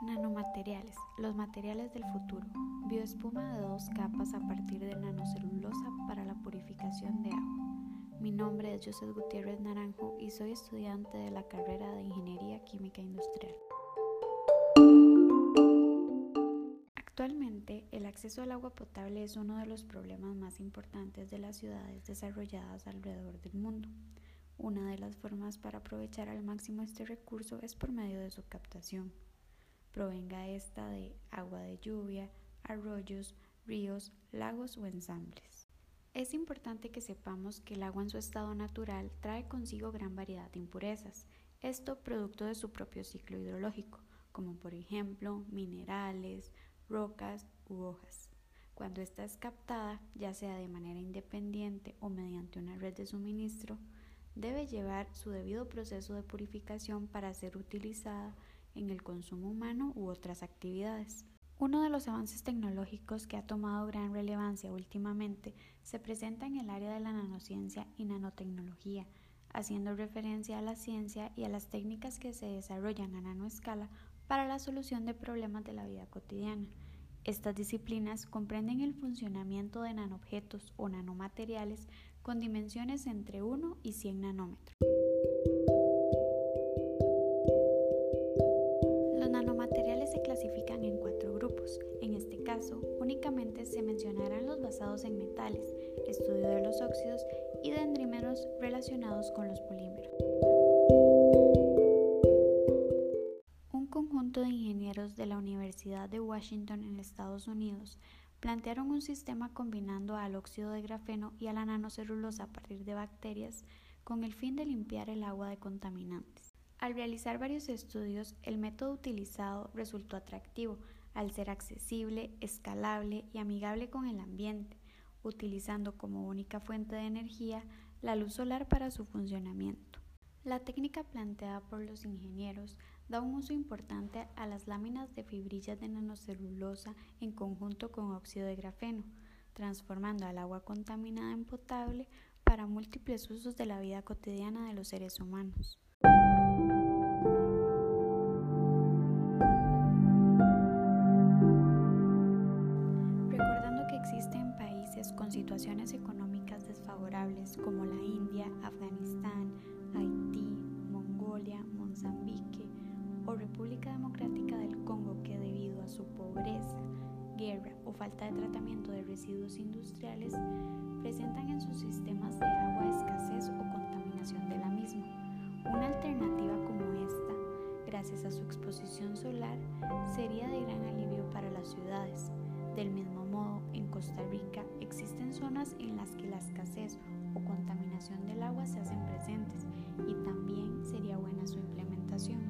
Nanomateriales, los materiales del futuro. Bioespuma de dos capas a partir de nanocelulosa para la purificación de agua. Mi nombre es José Gutiérrez Naranjo y soy estudiante de la carrera de Ingeniería Química Industrial. Actualmente, el acceso al agua potable es uno de los problemas más importantes de las ciudades desarrolladas alrededor del mundo. Una de las formas para aprovechar al máximo este recurso es por medio de su captación provenga esta de agua de lluvia, arroyos, ríos, lagos o ensambles. Es importante que sepamos que el agua en su estado natural trae consigo gran variedad de impurezas, esto producto de su propio ciclo hidrológico, como por ejemplo minerales, rocas u hojas. Cuando esta es captada, ya sea de manera independiente o mediante una red de suministro, debe llevar su debido proceso de purificación para ser utilizada en el consumo humano u otras actividades. Uno de los avances tecnológicos que ha tomado gran relevancia últimamente se presenta en el área de la nanociencia y nanotecnología, haciendo referencia a la ciencia y a las técnicas que se desarrollan a nanoescala para la solución de problemas de la vida cotidiana. Estas disciplinas comprenden el funcionamiento de nanobjetos o nanomateriales con dimensiones entre 1 y 100 nanómetros. Basados en metales, estudio de los óxidos y dendrímeros relacionados con los polímeros. Un conjunto de ingenieros de la Universidad de Washington en Estados Unidos plantearon un sistema combinando al óxido de grafeno y a la nanocelulosa a partir de bacterias con el fin de limpiar el agua de contaminantes. Al realizar varios estudios, el método utilizado resultó atractivo al ser accesible, escalable y amigable con el ambiente, utilizando como única fuente de energía la luz solar para su funcionamiento. La técnica planteada por los ingenieros da un uso importante a las láminas de fibrillas de nanocelulosa en conjunto con óxido de grafeno, transformando al agua contaminada en potable para múltiples usos de la vida cotidiana de los seres humanos. Países con situaciones económicas desfavorables como la India, Afganistán, Haití, Mongolia, Mozambique o República Democrática del Congo que debido a su pobreza, guerra o falta de tratamiento de residuos industriales presentan en sus sistemas de agua escasez o contaminación de la misma. Una alternativa como esta, gracias a su exposición solar, sería de gran alivio para las ciudades. Del mismo modo, en Costa Rica zonas en las que la escasez o contaminación del agua se hacen presentes y también sería buena su implementación.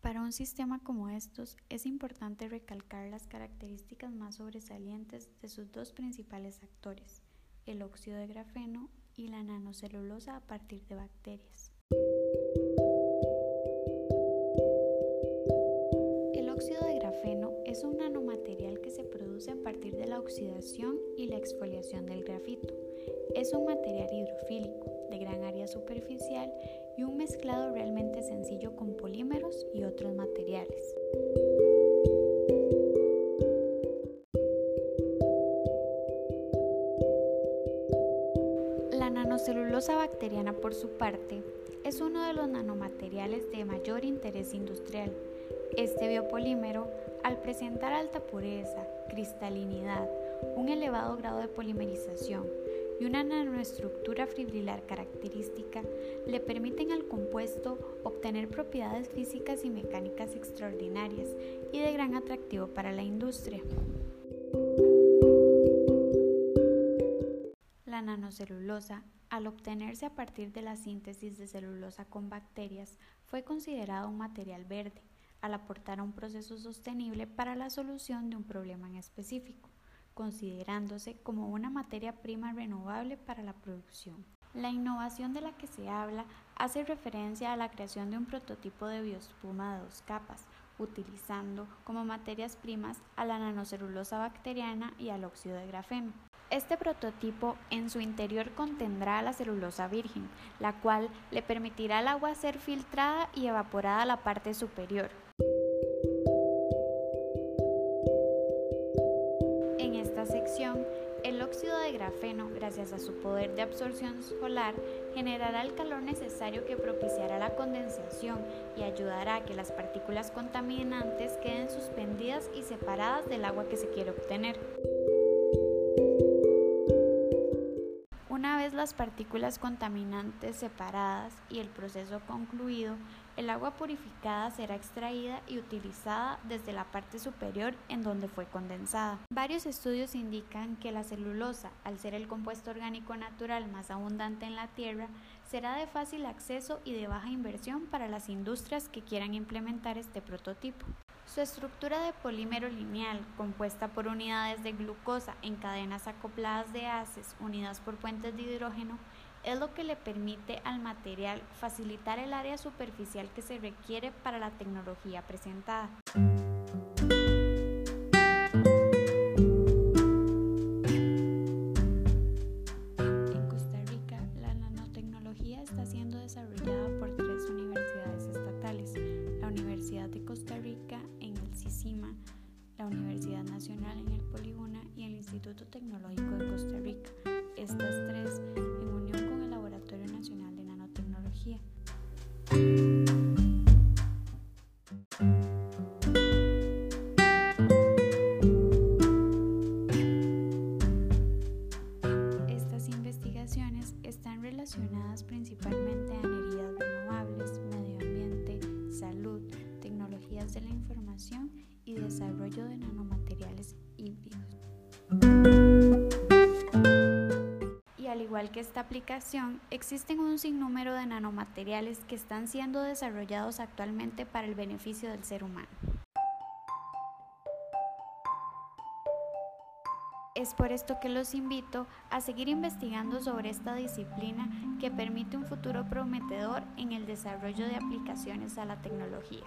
Para un sistema como estos es importante recalcar las características más sobresalientes de sus dos principales actores, el óxido de grafeno y la nanocelulosa a partir de bacterias. Oxidación y la exfoliación del grafito. Es un material hidrofílico, de gran área superficial y un mezclado realmente sencillo con polímeros y otros materiales. La nanocelulosa bacteriana, por su parte, es uno de los nanomateriales de mayor interés industrial. Este biopolímero, al presentar alta pureza, cristalinidad, un elevado grado de polimerización y una nanoestructura fibrilar característica, le permiten al compuesto obtener propiedades físicas y mecánicas extraordinarias y de gran atractivo para la industria. La nanocelulosa al obtenerse a partir de la síntesis de celulosa con bacterias, fue considerado un material verde, al aportar un proceso sostenible para la solución de un problema en específico, considerándose como una materia prima renovable para la producción. La innovación de la que se habla hace referencia a la creación de un prototipo de bioespuma de dos capas, utilizando como materias primas a la nanocelulosa bacteriana y al óxido de grafeno. Este prototipo en su interior contendrá la celulosa virgen, la cual le permitirá al agua ser filtrada y evaporada a la parte superior. Gracias a su poder de absorción solar, generará el calor necesario que propiciará la condensación y ayudará a que las partículas contaminantes queden suspendidas y separadas del agua que se quiere obtener. Una vez las partículas contaminantes separadas y el proceso concluido, el agua purificada será extraída y utilizada desde la parte superior en donde fue condensada. Varios estudios indican que la celulosa, al ser el compuesto orgánico natural más abundante en la Tierra, será de fácil acceso y de baja inversión para las industrias que quieran implementar este prototipo. Su estructura de polímero lineal, compuesta por unidades de glucosa en cadenas acopladas de haces unidas por puentes de hidrógeno, es lo que le permite al material facilitar el área superficial que se requiere para la tecnología presentada. Instituto Tecnológico de Costa Rica. Estas tres igual que esta aplicación, existen un sinnúmero de nanomateriales que están siendo desarrollados actualmente para el beneficio del ser humano. Es por esto que los invito a seguir investigando sobre esta disciplina que permite un futuro prometedor en el desarrollo de aplicaciones a la tecnología.